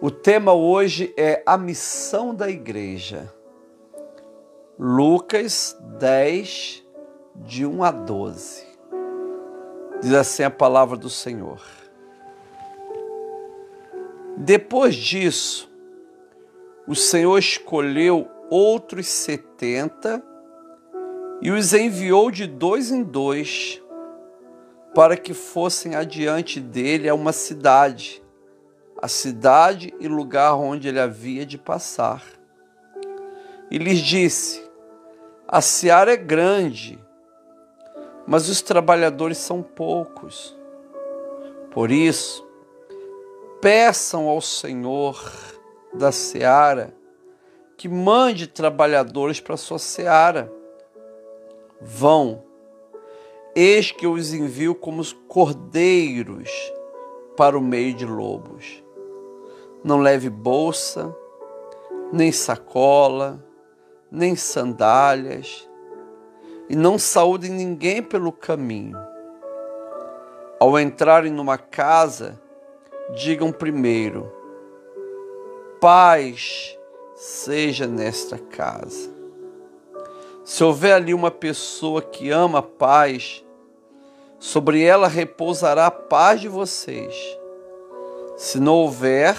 O tema hoje é a missão da igreja. Lucas 10, de 1 a 12. Diz assim a palavra do Senhor. Depois disso, o Senhor escolheu outros setenta e os enviou de dois em dois para que fossem adiante dele a uma cidade a cidade e lugar onde ele havia de passar. E lhes disse: A seara é grande, mas os trabalhadores são poucos. Por isso, peçam ao Senhor da seara que mande trabalhadores para sua seara. Vão, eis que eu os envio como cordeiros para o meio de lobos. Não leve bolsa, nem sacola, nem sandálias, e não saúde ninguém pelo caminho. Ao entrarem numa casa, digam primeiro: Paz seja nesta casa. Se houver ali uma pessoa que ama a paz, sobre ela repousará a paz de vocês. Se não houver,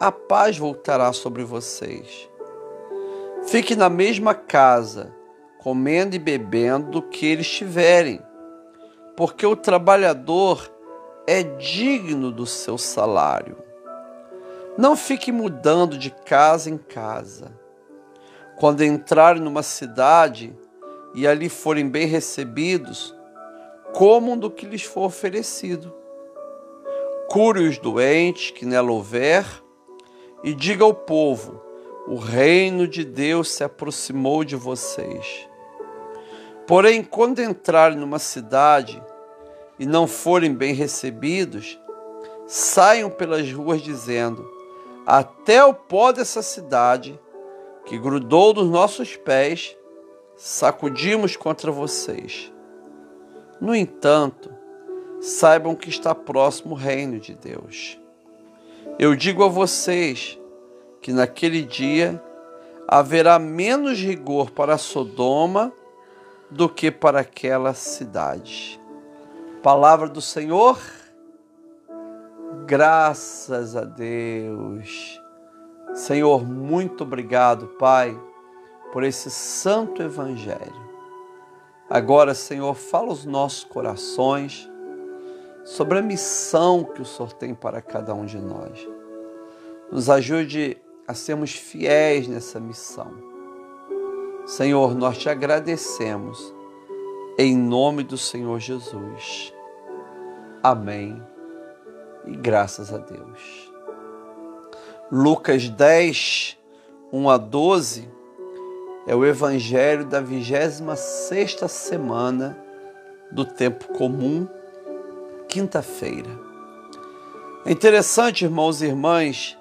a paz voltará sobre vocês. Fique na mesma casa, comendo e bebendo do que eles tiverem, porque o trabalhador é digno do seu salário. Não fique mudando de casa em casa. Quando entrarem numa cidade e ali forem bem recebidos, comam do que lhes for oferecido. Cure os doentes que nela houver e diga ao povo: o reino de Deus se aproximou de vocês. Porém, quando entrarem numa cidade e não forem bem recebidos, saiam pelas ruas dizendo: Até o pó dessa cidade, que grudou nos nossos pés, sacudimos contra vocês. No entanto, saibam que está próximo o reino de Deus. Eu digo a vocês que naquele dia haverá menos rigor para Sodoma do que para aquela cidade. Palavra do Senhor, graças a Deus. Senhor, muito obrigado, Pai, por esse santo evangelho. Agora, Senhor, fala os nossos corações sobre a missão que o Senhor tem para cada um de nós. Nos ajude a sermos fiéis nessa missão. Senhor, nós te agradecemos em nome do Senhor Jesus. Amém. E graças a Deus. Lucas 10, 1 a 12 é o evangelho da 26 semana do tempo comum quinta-feira. É interessante, irmãos e irmãs,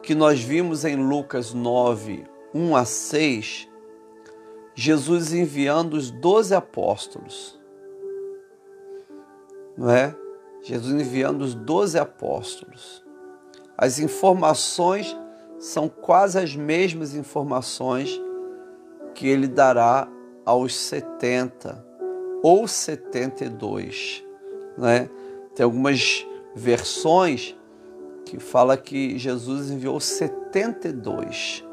que nós vimos em Lucas 9, 1 a 6, Jesus enviando os doze apóstolos. Não é? Jesus enviando os doze apóstolos. As informações são quase as mesmas informações que ele dará aos 70 ou 72, né? Tem algumas versões que fala que Jesus enviou 72.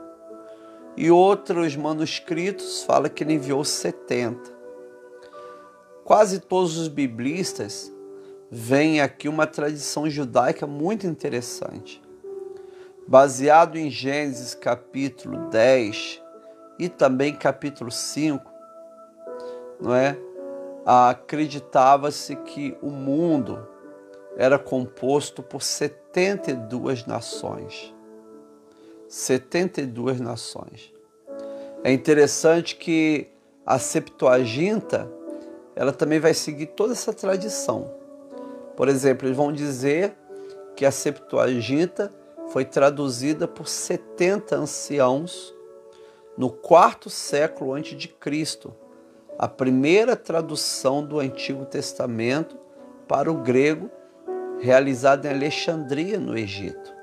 E outros manuscritos fala que ele enviou 70. Quase todos os biblistas veem aqui uma tradição judaica muito interessante. Baseado em Gênesis capítulo 10 e também capítulo 5, não é? Acreditava-se que o mundo era composto por 72 nações. 72 nações. É interessante que a Septuaginta, ela também vai seguir toda essa tradição. Por exemplo, eles vão dizer que a Septuaginta foi traduzida por 70 anciãos no quarto século antes de Cristo, a primeira tradução do Antigo Testamento para o grego realizado em Alexandria, no Egito.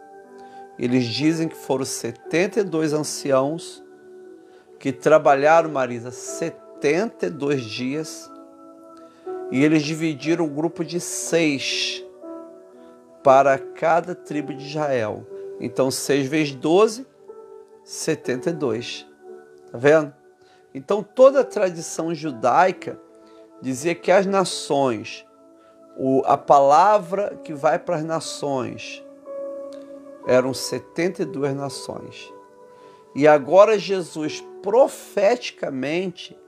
Eles dizem que foram 72 anciãos que trabalharam, Marisa, 72 dias e eles dividiram o grupo de seis para cada tribo de Israel. Então, 6 vezes 12, 72. Tá vendo? Então, toda a tradição judaica dizia que as nações, o, a palavra que vai para as nações, eram 72 nações. E agora Jesus profeticamente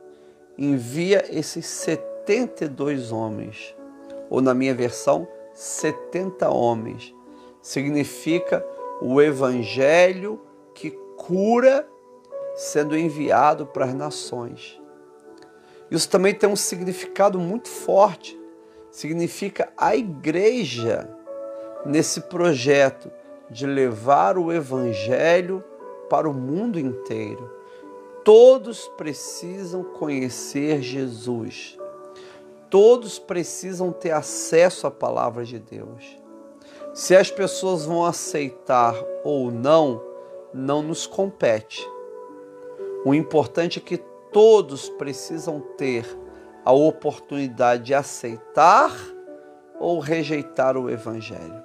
envia esses 72 homens, ou na minha versão, 70 homens. Significa o evangelho que cura sendo enviado para as nações. Isso também tem um significado muito forte. Significa a igreja nesse projeto de levar o evangelho para o mundo inteiro. Todos precisam conhecer Jesus. Todos precisam ter acesso à palavra de Deus. Se as pessoas vão aceitar ou não, não nos compete. O importante é que todos precisam ter a oportunidade de aceitar ou rejeitar o Evangelho.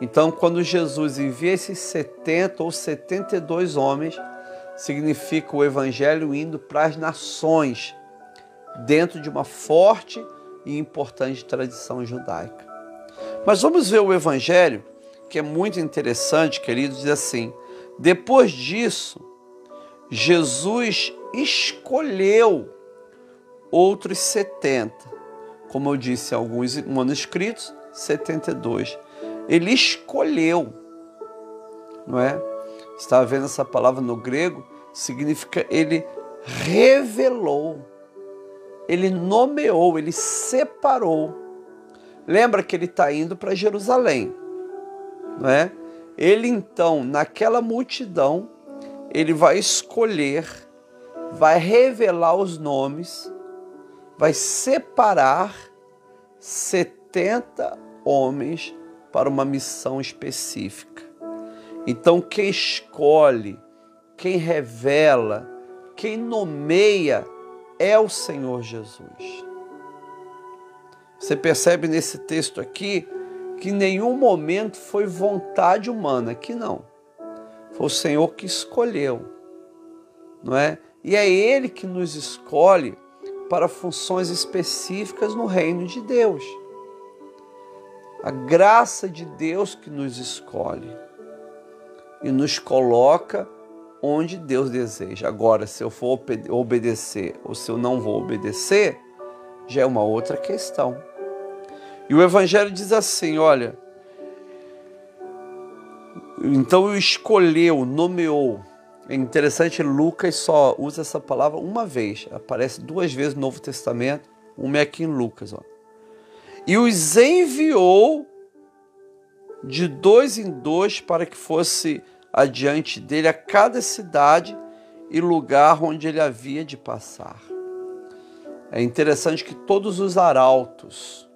Então, quando Jesus envia esses 70 ou 72 homens, significa o Evangelho indo para as nações, dentro de uma forte e importante tradição judaica. Mas vamos ver o Evangelho, que é muito interessante, queridos, diz assim: depois disso, Jesus escolheu outros 70. Como eu disse alguns manuscritos, 72. Ele escolheu, não é? Está vendo essa palavra no grego? Significa ele revelou, ele nomeou, ele separou. Lembra que ele está indo para Jerusalém, não é? Ele então, naquela multidão, ele vai escolher, vai revelar os nomes, vai separar 70 homens para uma missão específica. Então, quem escolhe, quem revela, quem nomeia é o Senhor Jesus. Você percebe nesse texto aqui que em nenhum momento foi vontade humana, que não. Foi o Senhor que escolheu, não é? E é Ele que nos escolhe para funções específicas no reino de Deus. A graça de Deus que nos escolhe e nos coloca onde Deus deseja. Agora, se eu for obedecer ou se eu não vou obedecer, já é uma outra questão. E o Evangelho diz assim: olha, então escolheu, nomeou. É interessante, Lucas só usa essa palavra uma vez, aparece duas vezes no Novo Testamento, uma é aqui em Lucas. Ó. E os enviou de dois em dois para que fosse adiante dele a cada cidade e lugar onde ele havia de passar. É interessante que todos os arautos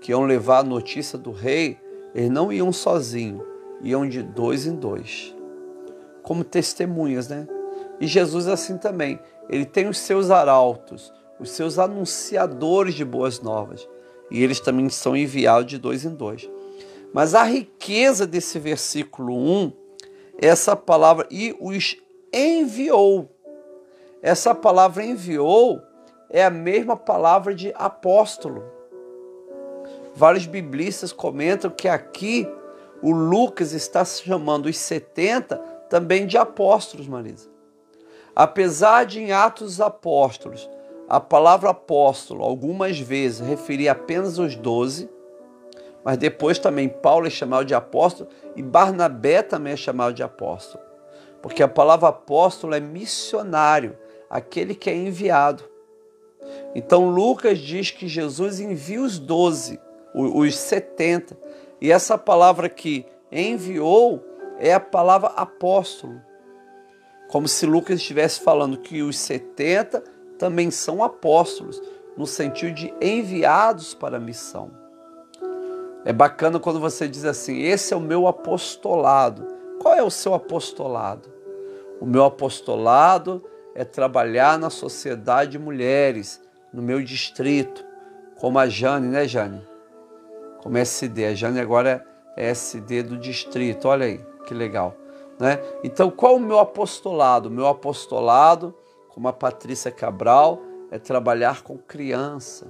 que iam levar a notícia do rei, eles não iam sozinhos, iam de dois em dois, como testemunhas, né? E Jesus assim também, ele tem os seus arautos, os seus anunciadores de boas novas, e eles também são enviados de dois em dois. Mas a riqueza desse versículo 1 é essa palavra, e os enviou. Essa palavra enviou é a mesma palavra de apóstolo. Vários biblistas comentam que aqui o Lucas está chamando os 70 também de apóstolos, Marisa. Apesar de em Atos Apóstolos a palavra apóstolo algumas vezes referir apenas os 12, mas depois também Paulo é chamado de apóstolo e Barnabé também é chamado de apóstolo. Porque a palavra apóstolo é missionário, aquele que é enviado. Então Lucas diz que Jesus envia os 12, os 70, e essa palavra que enviou é a palavra apóstolo. Como se Lucas estivesse falando que os 70 também são apóstolos, no sentido de enviados para a missão. É bacana quando você diz assim: esse é o meu apostolado, Qual é o seu apostolado? O meu apostolado é trabalhar na sociedade de mulheres, no meu distrito, como a Jane, né, Jane? Como SD. A Jane agora é SD do distrito. Olha aí, que legal. Né? Então, qual o meu apostolado? Meu apostolado, como a Patrícia Cabral, é trabalhar com criança.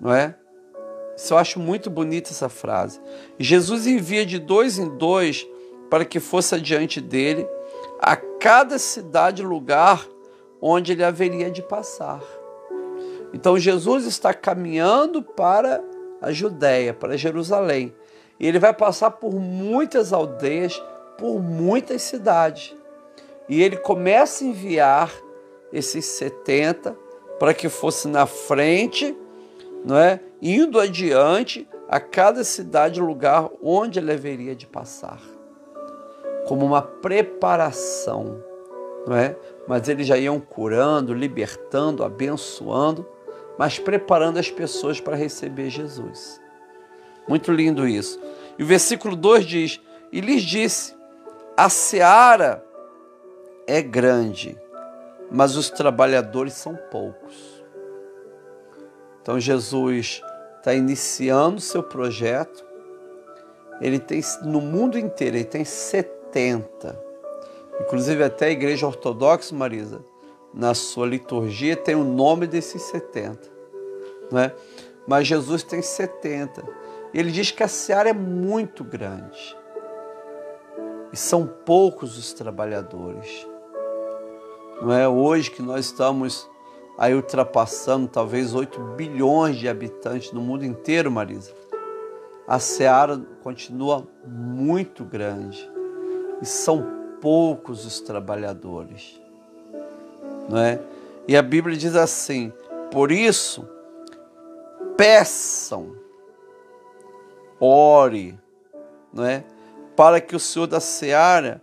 Não é? Isso eu acho muito bonita essa frase. Jesus envia de dois em dois para que fosse adiante dele a cada cidade lugar onde ele haveria de passar. Então Jesus está caminhando para a Judéia, para Jerusalém. E ele vai passar por muitas aldeias, por muitas cidades. E ele começa a enviar esses 70 para que fosse na frente, não é? Indo adiante a cada cidade lugar onde ele haveria de passar. Como uma preparação, não é? Mas eles já iam curando, libertando, abençoando, mas preparando as pessoas para receber Jesus. Muito lindo isso. E o versículo 2 diz: E lhes disse: A seara é grande, mas os trabalhadores são poucos. Então Jesus está iniciando seu projeto. Ele tem no mundo inteiro, ele tem 70. Inclusive até a igreja ortodoxa, Marisa, na sua liturgia tem o nome desses 70, não é? Mas Jesus tem 70. Ele diz que a seara é muito grande. E são poucos os trabalhadores. Não é hoje que nós estamos aí ultrapassando talvez 8 bilhões de habitantes no mundo inteiro, Marisa. A seara continua muito grande e são poucos os trabalhadores. Não é? E a Bíblia diz assim: por isso, peçam, ore, não é? Para que o Senhor da seara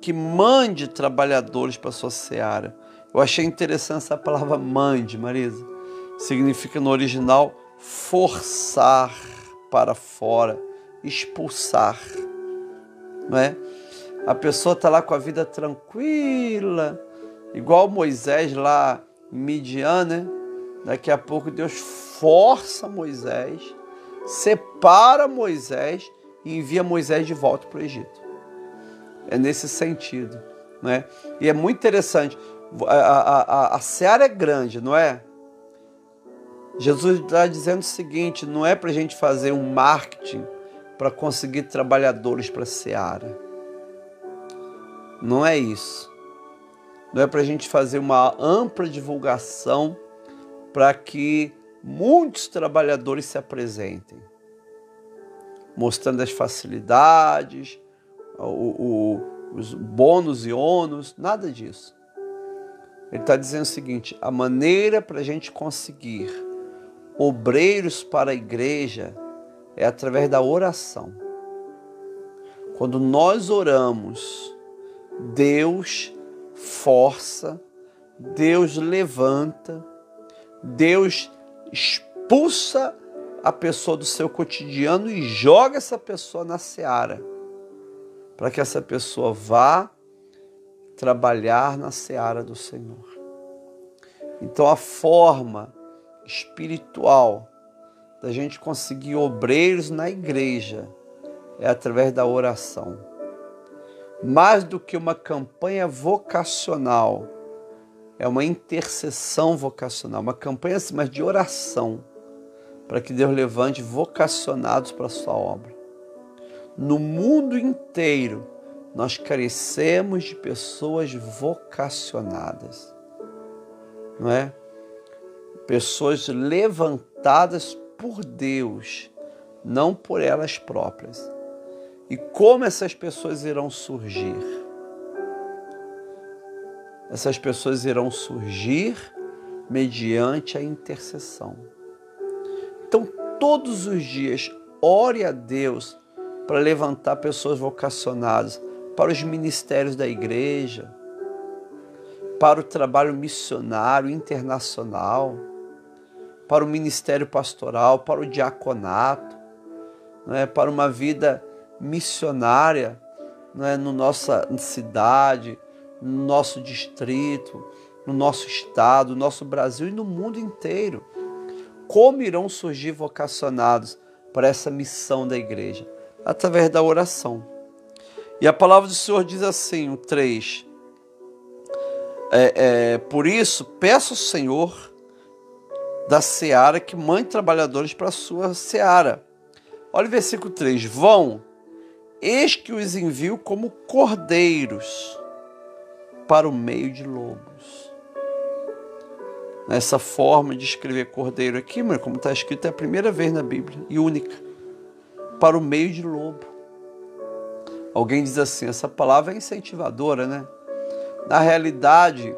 que mande trabalhadores para a sua seara. Eu achei interessante essa palavra mande, Marisa. Significa no original forçar para fora, expulsar. Não é? A pessoa está lá com a vida tranquila, igual Moisés lá Midian, né? Daqui a pouco Deus força Moisés, separa Moisés e envia Moisés de volta para o Egito. É nesse sentido. Né? E é muito interessante. A, a, a, a seara é grande, não é? Jesus está dizendo o seguinte: não é para a gente fazer um marketing para conseguir trabalhadores para a seara. Não é isso. Não é para a gente fazer uma ampla divulgação para que muitos trabalhadores se apresentem, mostrando as facilidades, o, o, os bônus e ônus, nada disso. Ele está dizendo o seguinte: a maneira para a gente conseguir obreiros para a igreja é através da oração. Quando nós oramos, Deus força, Deus levanta, Deus expulsa a pessoa do seu cotidiano e joga essa pessoa na seara para que essa pessoa vá trabalhar na seara do Senhor. Então, a forma espiritual da gente conseguir obreiros na igreja é através da oração. Mais do que uma campanha vocacional, é uma intercessão vocacional, uma campanha assim, mas de oração, para que Deus levante vocacionados para a sua obra no mundo inteiro, nós carecemos de pessoas vocacionadas, não é? Pessoas levantadas por Deus, não por elas próprias. E como essas pessoas irão surgir? Essas pessoas irão surgir mediante a intercessão. Então, todos os dias, ore a Deus para levantar pessoas vocacionadas para os ministérios da igreja, para o trabalho missionário internacional, para o ministério pastoral, para o diaconato, né, para uma vida missionária, não é, no nossa cidade, no nosso distrito, no nosso estado, no nosso Brasil e no mundo inteiro. Como irão surgir vocacionados para essa missão da igreja? Através da oração. E a palavra do Senhor diz assim, o 3. É, é, por isso, peço ao Senhor da seara que mande trabalhadores para a sua seara. Olha o versículo 3: Vão, eis que os envio como cordeiros para o meio de lobos. Nessa forma de escrever cordeiro aqui, mas como está escrito, é a primeira vez na Bíblia e única. Para o meio de lobo. Alguém diz assim: essa palavra é incentivadora, né? Na realidade,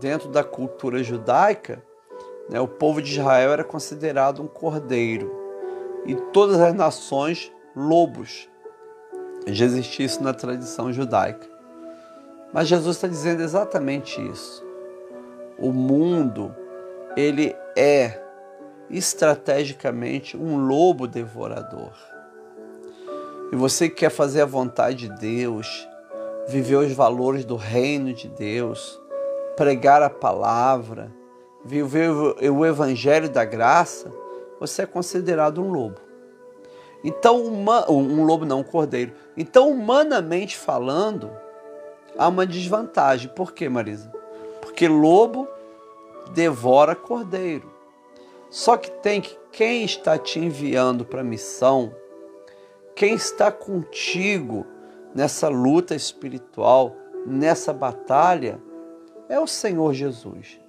dentro da cultura judaica, né, o povo de Israel era considerado um cordeiro e todas as nações lobos. Já existia isso na tradição judaica. Mas Jesus está dizendo exatamente isso. O mundo, ele é estrategicamente um lobo devorador. E você que quer fazer a vontade de Deus, viver os valores do reino de Deus, pregar a palavra, viver o evangelho da graça, você é considerado um lobo. Então, uma, um lobo não, um cordeiro. Então, humanamente falando, há uma desvantagem. Por quê, Marisa? Porque lobo devora cordeiro. Só que tem que quem está te enviando para a missão, quem está contigo nessa luta espiritual, nessa batalha, é o Senhor Jesus.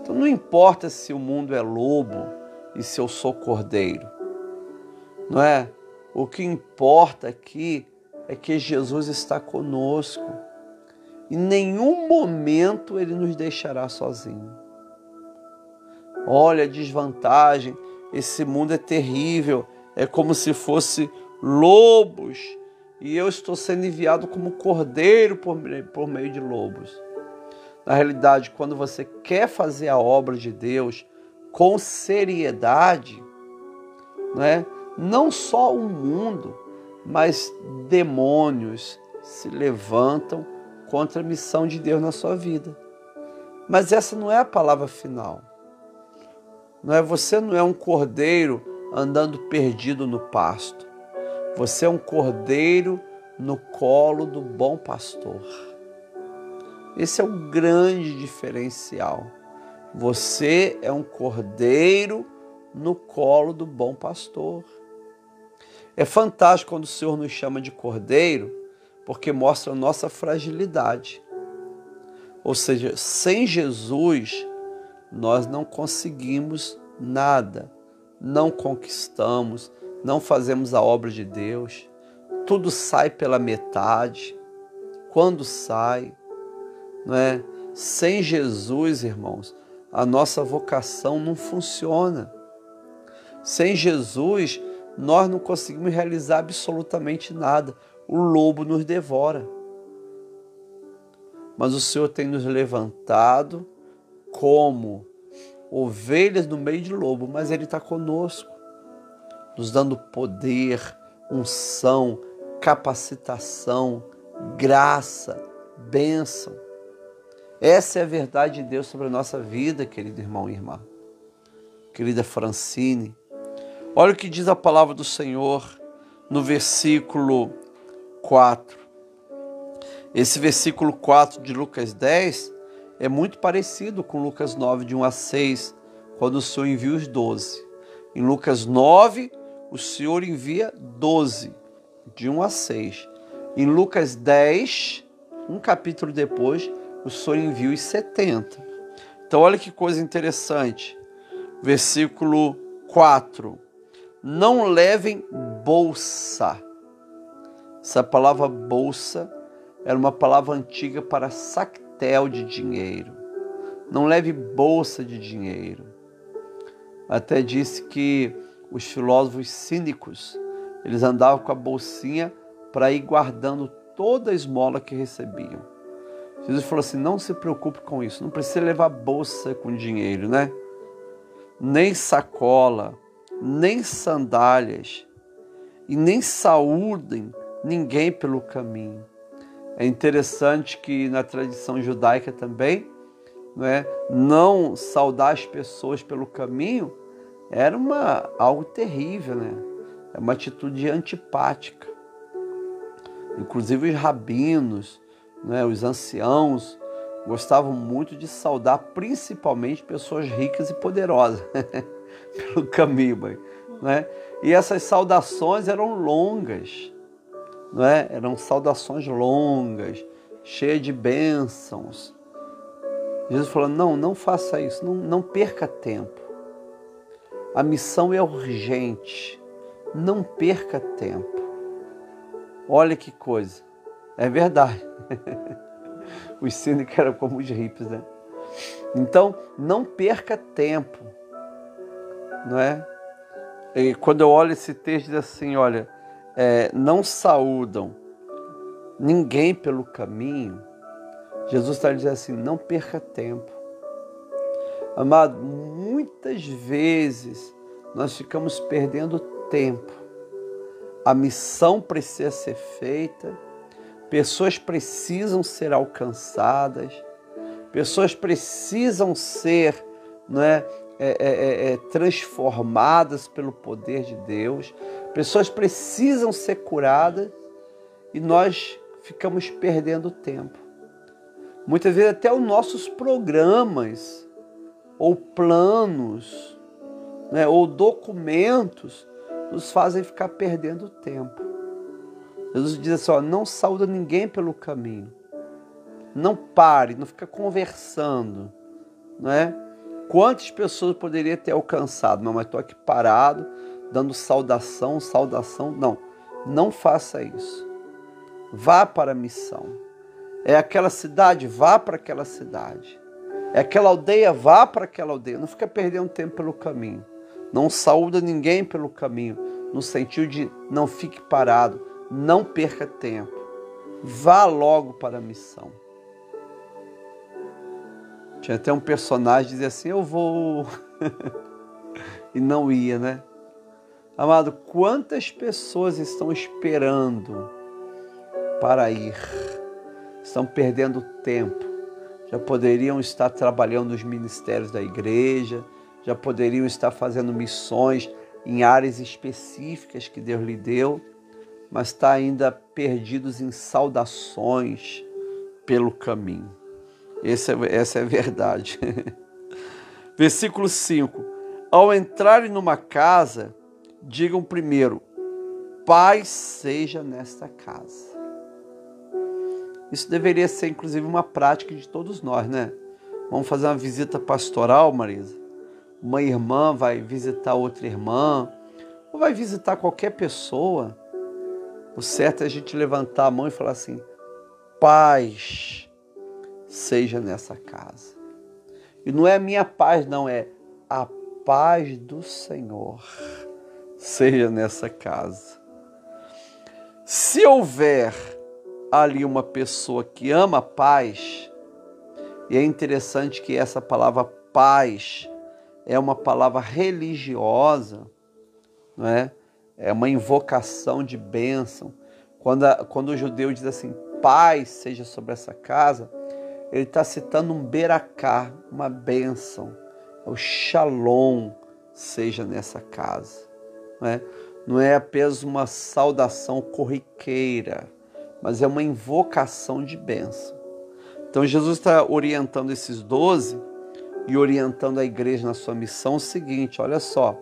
Então não importa se o mundo é lobo e se eu sou cordeiro, não é? O que importa aqui é que Jesus está conosco. Em nenhum momento ele nos deixará sozinho. Olha a desvantagem, esse mundo é terrível, é como se fosse lobos e eu estou sendo enviado como cordeiro por, por meio de lobos. Na realidade, quando você quer fazer a obra de Deus com seriedade, não é? Não só o mundo, mas demônios se levantam contra a missão de Deus na sua vida. Mas essa não é a palavra final. Não é você não é um cordeiro andando perdido no pasto. Você é um cordeiro no colo do bom pastor. Esse é o grande diferencial. Você é um cordeiro no colo do bom pastor. É fantástico quando o Senhor nos chama de cordeiro, porque mostra a nossa fragilidade. Ou seja, sem Jesus, nós não conseguimos nada, não conquistamos, não fazemos a obra de Deus. Tudo sai pela metade. Quando sai, não é? Sem Jesus, irmãos, a nossa vocação não funciona. Sem Jesus, nós não conseguimos realizar absolutamente nada. O lobo nos devora. Mas o Senhor tem nos levantado como ovelhas no meio de lobo, mas Ele está conosco, nos dando poder, unção, capacitação, graça, bênção. Essa é a verdade de Deus sobre a nossa vida, querido irmão e irmã. Querida Francine, olha o que diz a palavra do Senhor no versículo 4. Esse versículo 4 de Lucas 10 é muito parecido com Lucas 9, de 1 a 6, quando o Senhor envia os 12. Em Lucas 9, o Senhor envia 12, de 1 a 6. Em Lucas 10, um capítulo depois, o Senhor envia os 70. Então, olha que coisa interessante. Versículo 4. Não levem bolsa. Essa palavra bolsa era uma palavra antiga para sactel de dinheiro. Não leve bolsa de dinheiro. Até disse que os filósofos cínicos, eles andavam com a bolsinha para ir guardando toda a esmola que recebiam. Jesus falou assim: não se preocupe com isso, não precisa levar bolsa com dinheiro, né? Nem sacola, nem sandálias, e nem saúdem ninguém pelo caminho. É interessante que na tradição judaica também, não, é, não saudar as pessoas pelo caminho era uma, algo terrível, né? É uma atitude antipática. Inclusive os rabinos, né, os anciãos, gostavam muito de saudar principalmente pessoas ricas e poderosas pelo caminho. Né? E essas saudações eram longas, não é? eram saudações longas, cheias de bênçãos. Jesus falou: não, não faça isso, não, não perca tempo. A missão é urgente, não perca tempo. Olha que coisa, é verdade. os cínicos eram como os hippies, né? Então, não perca tempo, não é? E quando eu olho esse texto, diz assim: olha, é, não saúdam ninguém pelo caminho. Jesus está dizendo assim: não perca tempo. Amado, muitas vezes nós ficamos perdendo tempo. A missão precisa ser feita, pessoas precisam ser alcançadas, pessoas precisam ser não é, é, é, transformadas pelo poder de Deus, pessoas precisam ser curadas e nós ficamos perdendo tempo. Muitas vezes até os nossos programas ou planos né, ou documentos nos fazem ficar perdendo tempo. Jesus diz assim: ó, não saúda ninguém pelo caminho. Não pare, não fica conversando, não é? Quantas pessoas poderia ter alcançado? Não, mas estou aqui parado, dando saudação, saudação. Não, não faça isso. Vá para a missão. É aquela cidade, vá para aquela cidade. É aquela aldeia, vá para aquela aldeia. Não fica perdendo tempo pelo caminho. Não saúda ninguém pelo caminho, no sentido de não fique parado, não perca tempo. Vá logo para a missão. Tinha até um personagem que dizia assim: Eu vou. e não ia, né? Amado, quantas pessoas estão esperando para ir? Estão perdendo tempo. Já poderiam estar trabalhando nos ministérios da igreja, já poderiam estar fazendo missões em áreas específicas que Deus lhe deu, mas está ainda perdidos em saudações pelo caminho. Essa é, essa é a verdade. Versículo 5: Ao entrarem numa casa, digam primeiro: Paz seja nesta casa. Isso deveria ser, inclusive, uma prática de todos nós, né? Vamos fazer uma visita pastoral, Marisa. Uma irmã vai visitar outra irmã, ou vai visitar qualquer pessoa. O certo é a gente levantar a mão e falar assim: paz seja nessa casa. E não é a minha paz, não, é a paz do Senhor seja nessa casa. Se houver ali uma pessoa que ama a paz, e é interessante que essa palavra paz é uma palavra religiosa, não é? É uma invocação de bênção. Quando, a, quando o judeu diz assim, paz seja sobre essa casa, ele está citando um beracá, uma bênção. O shalom seja nessa casa. Não é, não é apenas uma saudação corriqueira, mas é uma invocação de bênção. Então Jesus está orientando esses doze e orientando a igreja na sua missão o seguinte: olha só,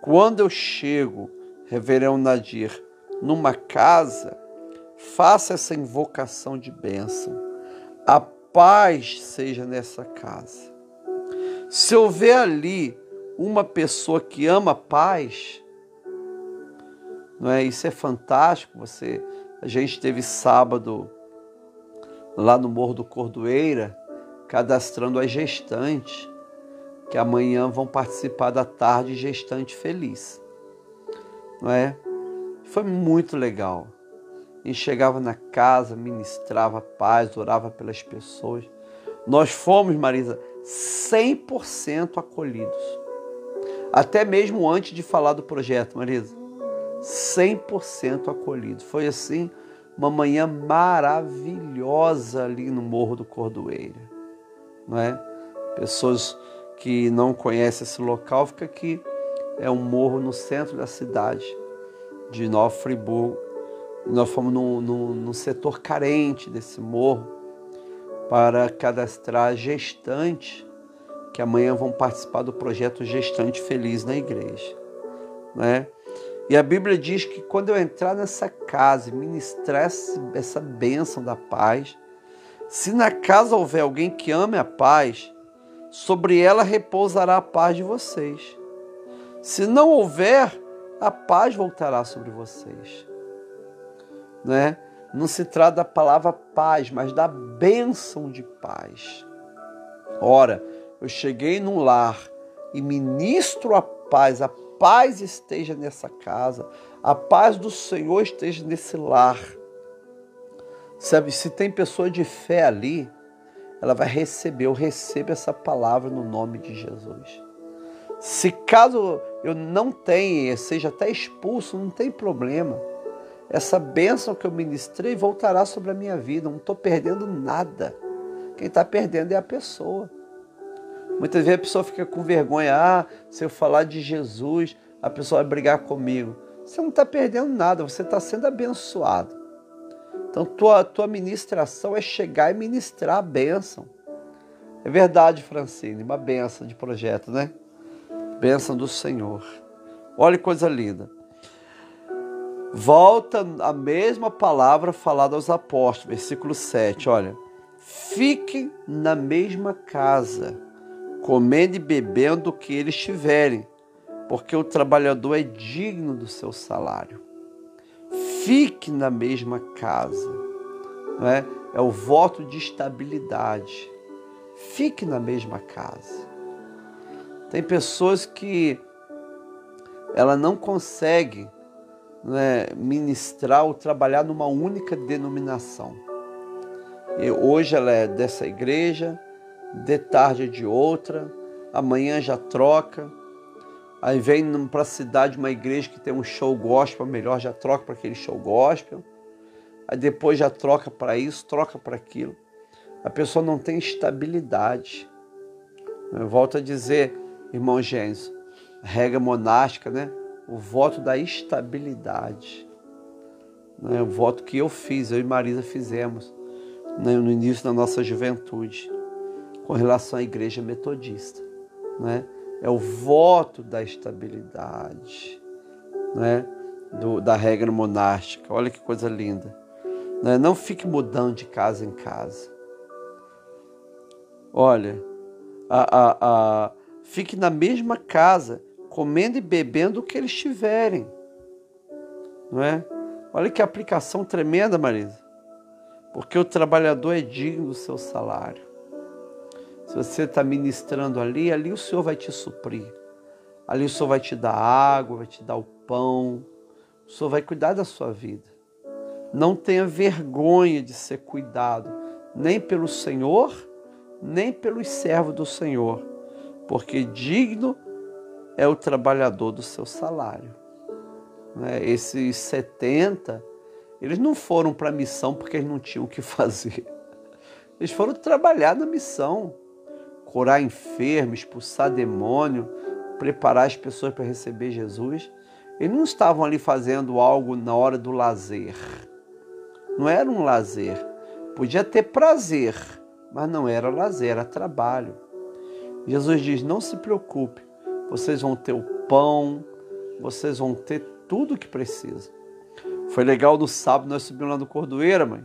quando eu chego, reverendo Nadir, numa casa, faça essa invocação de bênção. A paz seja nessa casa. Se houver ali uma pessoa que ama paz, não é? Isso é fantástico. Você, a gente teve sábado lá no Morro do Cordoeira, cadastrando as gestantes, que amanhã vão participar da tarde gestante feliz. Não é? Foi muito legal e chegava na casa, ministrava paz, orava pelas pessoas. Nós fomos, Marisa, 100% acolhidos. Até mesmo antes de falar do projeto, Marisa. 100% acolhido. Foi assim uma manhã maravilhosa ali no Morro do Cordoeiro, não é? Pessoas que não conhecem esse local, fica aqui, é um morro no centro da cidade de Nova Friburgo. Nós fomos no, no, no setor carente desse morro para cadastrar gestantes que amanhã vão participar do projeto Gestante Feliz na igreja. Né? E a Bíblia diz que quando eu entrar nessa casa e ministrar essa bênção da paz, se na casa houver alguém que ame a paz, sobre ela repousará a paz de vocês. Se não houver, a paz voltará sobre vocês. Né? Não se trata da palavra paz, mas da bênção de paz. Ora, eu cheguei num lar e ministro a paz, a paz esteja nessa casa, a paz do Senhor esteja nesse lar. Sabe, se tem pessoa de fé ali, ela vai receber, eu recebo essa palavra no nome de Jesus. Se caso eu não tenha, seja até expulso, não tem problema. Essa bênção que eu ministrei voltará sobre a minha vida, não estou perdendo nada. Quem está perdendo é a pessoa. Muitas vezes a pessoa fica com vergonha, ah, se eu falar de Jesus, a pessoa vai brigar comigo. Você não está perdendo nada, você está sendo abençoado. Então, tua, tua ministração é chegar e ministrar a bênção. É verdade, Francine, uma bênção de projeto, né? Bênção do Senhor. Olha que coisa linda. Volta a mesma palavra falada aos apóstolos, versículo 7, olha. Fiquem na mesma casa comendo e bebendo o que eles tiverem, porque o trabalhador é digno do seu salário. Fique na mesma casa, não é? é o voto de estabilidade. Fique na mesma casa. Tem pessoas que ela não consegue né, ministrar ou trabalhar numa única denominação. E hoje ela é dessa igreja, de tarde é de outra, amanhã já troca. Aí vem para a cidade uma igreja que tem um show gospel, melhor já troca para aquele show gospel. Aí depois já troca para isso, troca para aquilo. A pessoa não tem estabilidade. Eu volto a dizer, irmão Gênesis, regra monástica, né? O voto da estabilidade. Né? O voto que eu fiz, eu e Marisa fizemos né? no início da nossa juventude com relação à igreja metodista. Né? É o voto da estabilidade, né? Do, da regra monástica. Olha que coisa linda. Né? Não fique mudando de casa em casa. Olha, a, a, a, fique na mesma casa, comendo e bebendo o que eles tiverem. Não é? Olha que aplicação tremenda, Marisa. Porque o trabalhador é digno do seu salário. Se você está ministrando ali, ali o Senhor vai te suprir. Ali o Senhor vai te dar água, vai te dar o pão. O Senhor vai cuidar da sua vida. Não tenha vergonha de ser cuidado, nem pelo Senhor, nem pelos servos do Senhor, porque digno é o trabalhador do seu salário. Né? Esses 70, eles não foram para a missão porque eles não tinham o que fazer. Eles foram trabalhar na missão curar enfermos, expulsar demônio, preparar as pessoas para receber Jesus. Eles não estavam ali fazendo algo na hora do lazer. Não era um lazer. Podia ter prazer, mas não era lazer, era trabalho. Jesus diz: não se preocupe, vocês vão ter o pão, vocês vão ter tudo o que precisam. Foi legal no sábado, nós subimos lá no Cordoeira, mãe.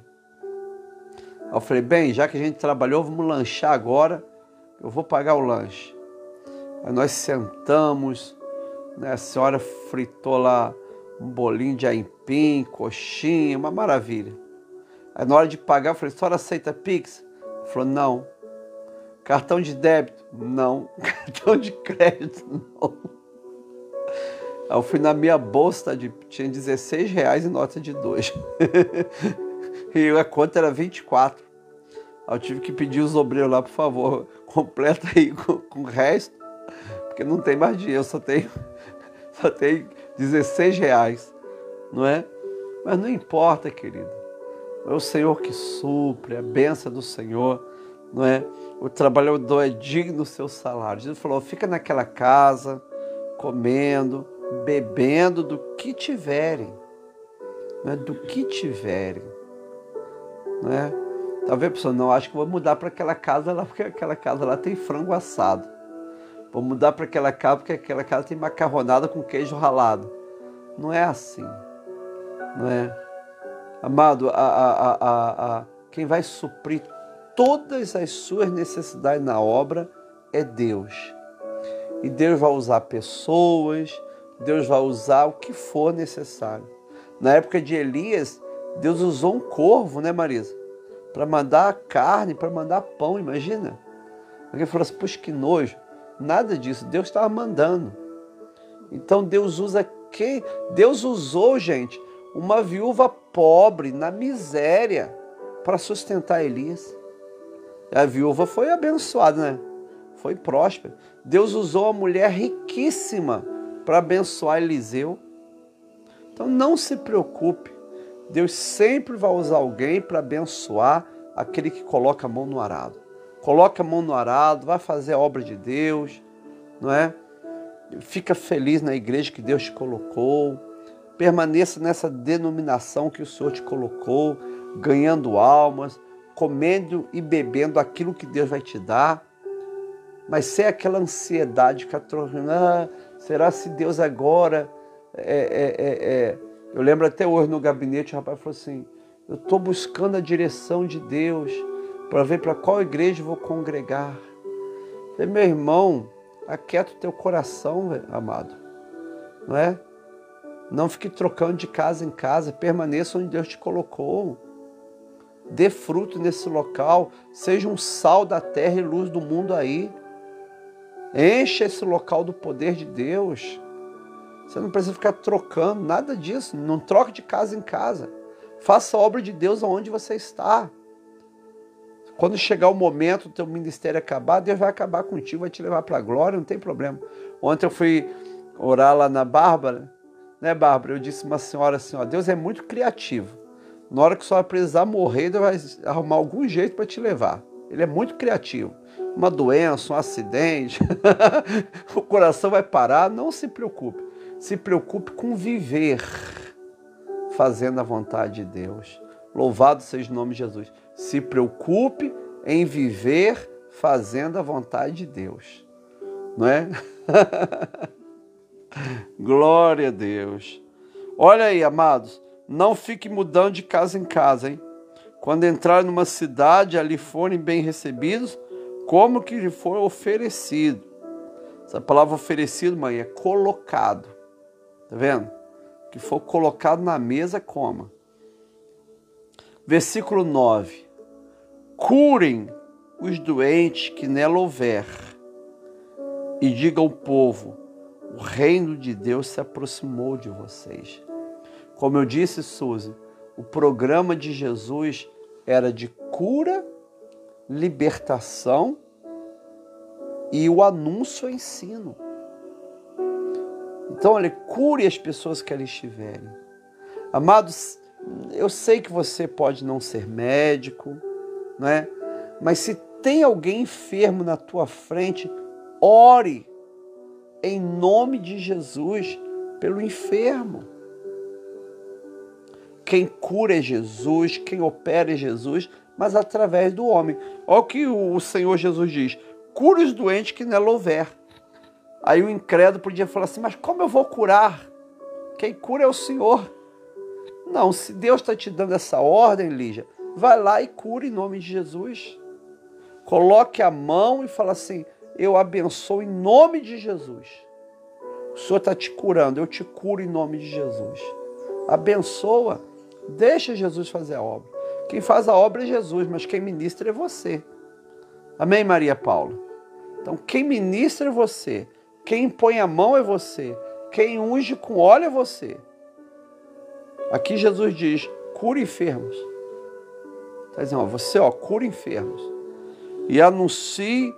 Eu falei, bem, já que a gente trabalhou, vamos lanchar agora eu vou pagar o lanche. Aí nós sentamos, né? a senhora fritou lá um bolinho de aipim, coxinha, uma maravilha. Aí na hora de pagar, eu falei, a senhora aceita Pix? Ela falou, não. Cartão de débito? Não. Cartão de crédito? Não. Eu fui na minha bolsa, de, tinha 16 reais em nota de dois. e a conta era 24. Aí eu tive que pedir os obreiros lá, por favor, completa aí com, com o resto, porque não tem mais dinheiro, só tenho, só tenho 16 reais. não é? Mas não importa, querido. É o Senhor que supre, a benção do Senhor, não é? O trabalhador é digno do seu salário. Jesus falou: fica naquela casa, comendo, bebendo do que tiverem, não é? do que tiverem. Não é? Talvez a pessoa não acho que vou mudar para aquela casa lá, porque aquela casa lá tem frango assado. Vou mudar para aquela casa porque aquela casa tem macarronada com queijo ralado. Não é assim. Não é? Amado, a, a, a, a, quem vai suprir todas as suas necessidades na obra é Deus. E Deus vai usar pessoas, Deus vai usar o que for necessário. Na época de Elias, Deus usou um corvo, né, Marisa? Para mandar carne, para mandar pão, imagina. Alguém falou assim, puxa, que nojo. Nada disso, Deus estava mandando. Então Deus usa quem? Deus usou, gente, uma viúva pobre, na miséria, para sustentar Elias. A viúva foi abençoada, né? Foi próspera. Deus usou a mulher riquíssima para abençoar Eliseu. Então não se preocupe. Deus sempre vai usar alguém para abençoar aquele que coloca a mão no arado. Coloca a mão no arado, vai fazer a obra de Deus, não é? Fica feliz na igreja que Deus te colocou. Permaneça nessa denominação que o Senhor te colocou, ganhando almas, comendo e bebendo aquilo que Deus vai te dar. Mas sem aquela ansiedade que ah, será se Deus agora é, é, é, é, Eu lembro até hoje no gabinete, o rapaz falou assim: Eu estou buscando a direção de Deus para ver para qual igreja vou congregar. falei, meu irmão, aquieta o teu coração, amado. Não é? Não fique trocando de casa em casa, permaneça onde Deus te colocou. Dê fruto nesse local, seja um sal da terra e luz do mundo aí. Encha esse local do poder de Deus. Você não precisa ficar trocando nada disso. Não troque de casa em casa. Faça a obra de Deus aonde você está. Quando chegar o momento do teu ministério acabar, Deus vai acabar contigo, vai te levar para a glória, não tem problema. Ontem eu fui orar lá na Bárbara né, Bárbara? Eu disse uma senhora assim: ó, Deus é muito criativo. Na hora que senhora precisar morrer, Deus vai arrumar algum jeito para te levar. Ele é muito criativo. Uma doença, um acidente, o coração vai parar. Não se preocupe. Se preocupe com viver fazendo a vontade de Deus. Louvado seja o nome de Jesus. Se preocupe em viver fazendo a vontade de Deus. Não é? Glória a Deus. Olha aí, amados, não fique mudando de casa em casa, hein? Quando entrar numa cidade, ali forem bem recebidos, como que lhe for oferecido. Essa palavra oferecido, mãe, é colocado. Tá vendo? Que for colocado na mesa, coma. Versículo 9. Curem os doentes que nela houver, e diga ao povo: o reino de Deus se aproximou de vocês. Como eu disse, Suzy, o programa de Jesus era de cura, libertação e o anúncio e ensino. Então, olha, cure as pessoas que ali estiverem. Amados, eu sei que você pode não ser médico, né? Mas se tem alguém enfermo na tua frente, ore em nome de Jesus pelo enfermo. Quem cura é Jesus, quem opera é Jesus, mas através do homem. Olha o que o Senhor Jesus diz: cura os doentes que nela houver. Aí o incrédulo podia falar assim: mas como eu vou curar? Quem cura é o Senhor. Não, se Deus está te dando essa ordem, Lígia, vai lá e cura em nome de Jesus. Coloque a mão e fala assim: eu abençoo em nome de Jesus. O Senhor está te curando, eu te curo em nome de Jesus. Abençoa, deixa Jesus fazer a obra. Quem faz a obra é Jesus, mas quem ministra é você. Amém, Maria Paula? Então, quem ministra é você. Quem põe a mão é você. Quem unge com óleo é você. Aqui Jesus diz: cura enfermos. Está dizendo, ó, você, ó, cura enfermos. E anuncie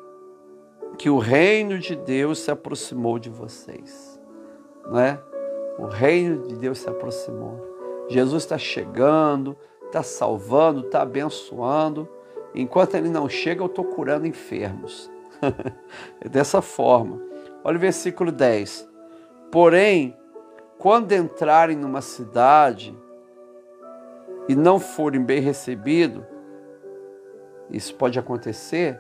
que o reino de Deus se aproximou de vocês, não é? O reino de Deus se aproximou. Jesus está chegando, está salvando, está abençoando. Enquanto ele não chega, eu estou curando enfermos. é dessa forma. Olha o versículo 10. Porém, quando entrarem numa cidade e não forem bem recebidos, isso pode acontecer.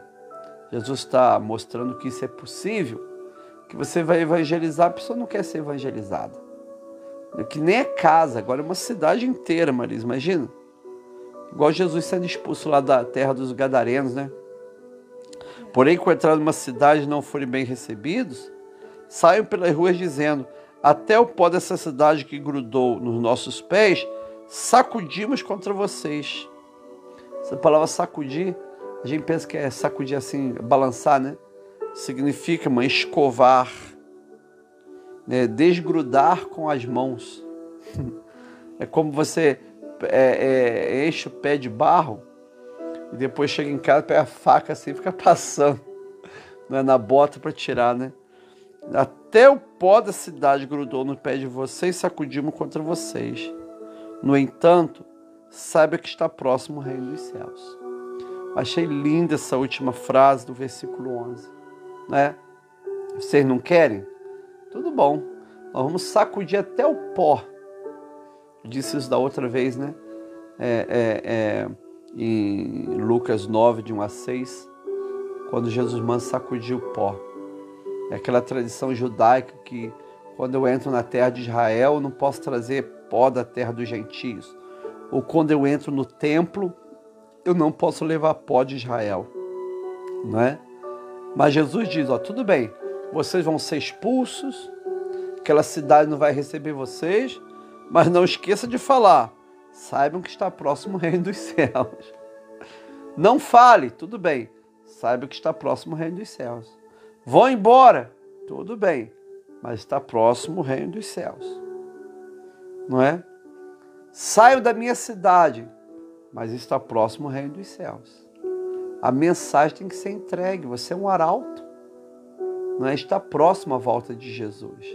Jesus está mostrando que isso é possível, que você vai evangelizar, a pessoa não quer ser evangelizada. Que nem é casa, agora é uma cidade inteira, Marisa, imagina. Igual Jesus sendo expulso lá da terra dos Gadarenos, né? Porém, quando entrar numa cidade e não forem bem recebidos, saiam pelas ruas dizendo: Até o pó dessa cidade que grudou nos nossos pés, sacudimos contra vocês. Essa palavra sacudir, a gente pensa que é sacudir assim, balançar, né? Significa, mãe, escovar, né? desgrudar com as mãos. é como você é, é, enche o pé de barro e depois chega em casa, pega a faca assim e fica passando né, na bota para tirar, né? Até o pó da cidade grudou no pé de vocês sacudimos contra vocês. No entanto, saiba que está próximo o reino dos céus. Achei linda essa última frase do versículo 11. Né? Vocês não querem? Bom. Nós vamos sacudir até o pó. Disse isso da outra vez, né? É, é, é, em Lucas 9, de 1 a 6, quando Jesus manda sacudir o pó. É aquela tradição judaica que quando eu entro na terra de Israel, eu não posso trazer pó da terra dos gentios. Ou quando eu entro no templo, eu não posso levar pó de Israel. Não é? Mas Jesus diz: ó, tudo bem, vocês vão ser expulsos, aquela cidade não vai receber vocês, mas não esqueça de falar saibam que está próximo o reino dos céus. Não fale, tudo bem, saiba que está próximo o reino dos céus. Vão embora, tudo bem, mas está próximo o reino dos céus. Não é? Saio da minha cidade, mas está próximo o reino dos céus. A mensagem tem que ser entregue, você é um arauto. Não é? Está próximo à volta de Jesus.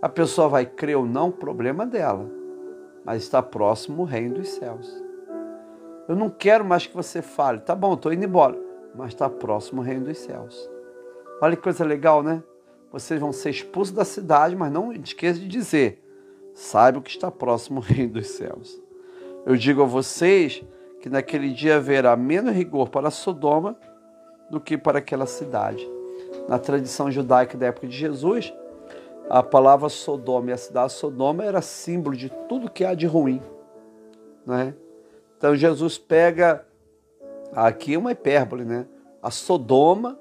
A pessoa vai crer ou não, problema dela mas está próximo o reino dos céus. Eu não quero mais que você fale, tá bom, estou indo embora, mas está próximo o reino dos céus. Olha que coisa legal, né? Vocês vão ser expulsos da cidade, mas não esqueça de dizer: saibam que está próximo o reino dos céus. Eu digo a vocês que naquele dia haverá menos rigor para Sodoma do que para aquela cidade. Na tradição judaica da época de Jesus, a palavra Sodoma e a cidade Sodoma era símbolo de tudo que há de ruim. Né? Então Jesus pega aqui uma hipérbole, né? A Sodoma,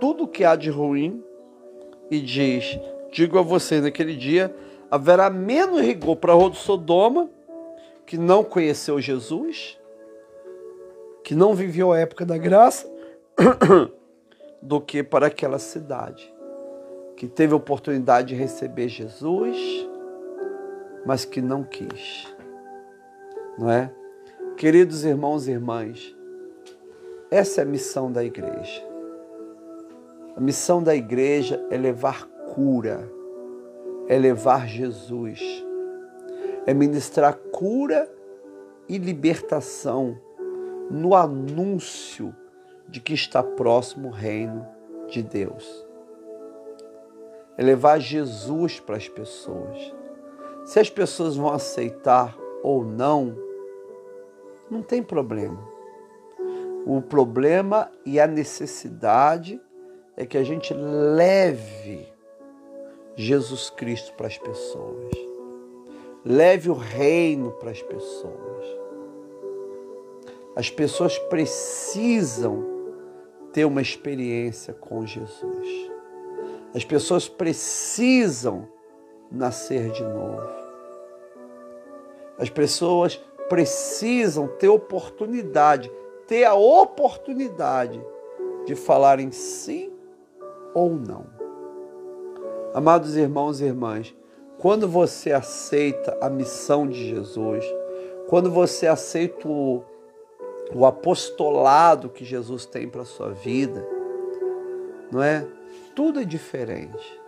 tudo que há de ruim, e diz: Digo a você, naquele dia haverá menos rigor para o Sodoma, que não conheceu Jesus, que não viveu a época da graça, do que para aquela cidade que teve a oportunidade de receber Jesus, mas que não quis. Não é? Queridos irmãos e irmãs, essa é a missão da igreja. A missão da igreja é levar cura, é levar Jesus, é ministrar cura e libertação no anúncio de que está próximo o reino de Deus é levar Jesus para as pessoas. Se as pessoas vão aceitar ou não, não tem problema. O problema e a necessidade é que a gente leve Jesus Cristo para as pessoas. Leve o reino para as pessoas. As pessoas precisam ter uma experiência com Jesus. As pessoas precisam nascer de novo. As pessoas precisam ter oportunidade, ter a oportunidade de falarem sim ou não. Amados irmãos e irmãs, quando você aceita a missão de Jesus, quando você aceita o, o apostolado que Jesus tem para a sua vida, não é? Tudo é diferente.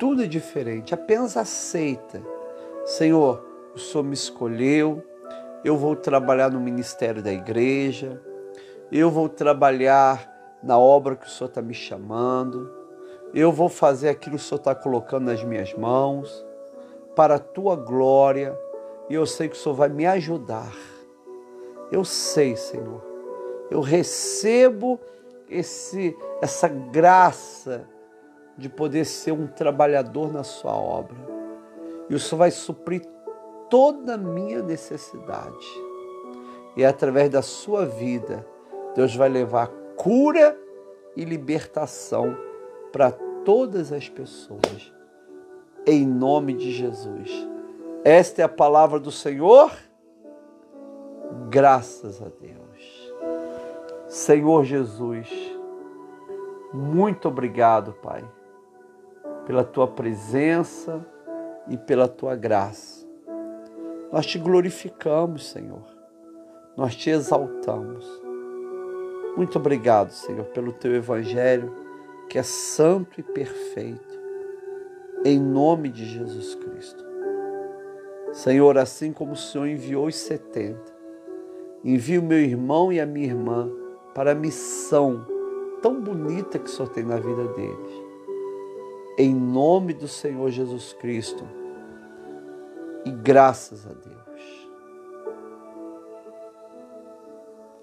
tudo é diferente. Apenas aceita. Senhor, o Senhor me escolheu, eu vou trabalhar no ministério da igreja, eu vou trabalhar na obra que o Senhor está me chamando, eu vou fazer aquilo que o Senhor está colocando nas minhas mãos, para a tua glória, e eu sei que o Senhor vai me ajudar. Eu sei, Senhor, eu recebo esse, essa graça de poder ser um trabalhador na Sua obra. E o Senhor vai suprir toda a minha necessidade. E através da sua vida, Deus vai levar cura e libertação para todas as pessoas. Em nome de Jesus. Esta é a palavra do Senhor. Graças a Deus. Senhor Jesus, muito obrigado, Pai, pela tua presença e pela tua graça. Nós te glorificamos, Senhor. Nós te exaltamos. Muito obrigado, Senhor, pelo teu evangelho que é santo e perfeito. Em nome de Jesus Cristo. Senhor, assim como o Senhor enviou os 70, envie o meu irmão e a minha irmã para a missão tão bonita que o Senhor tem na vida deles. Em nome do Senhor Jesus Cristo. E graças a Deus.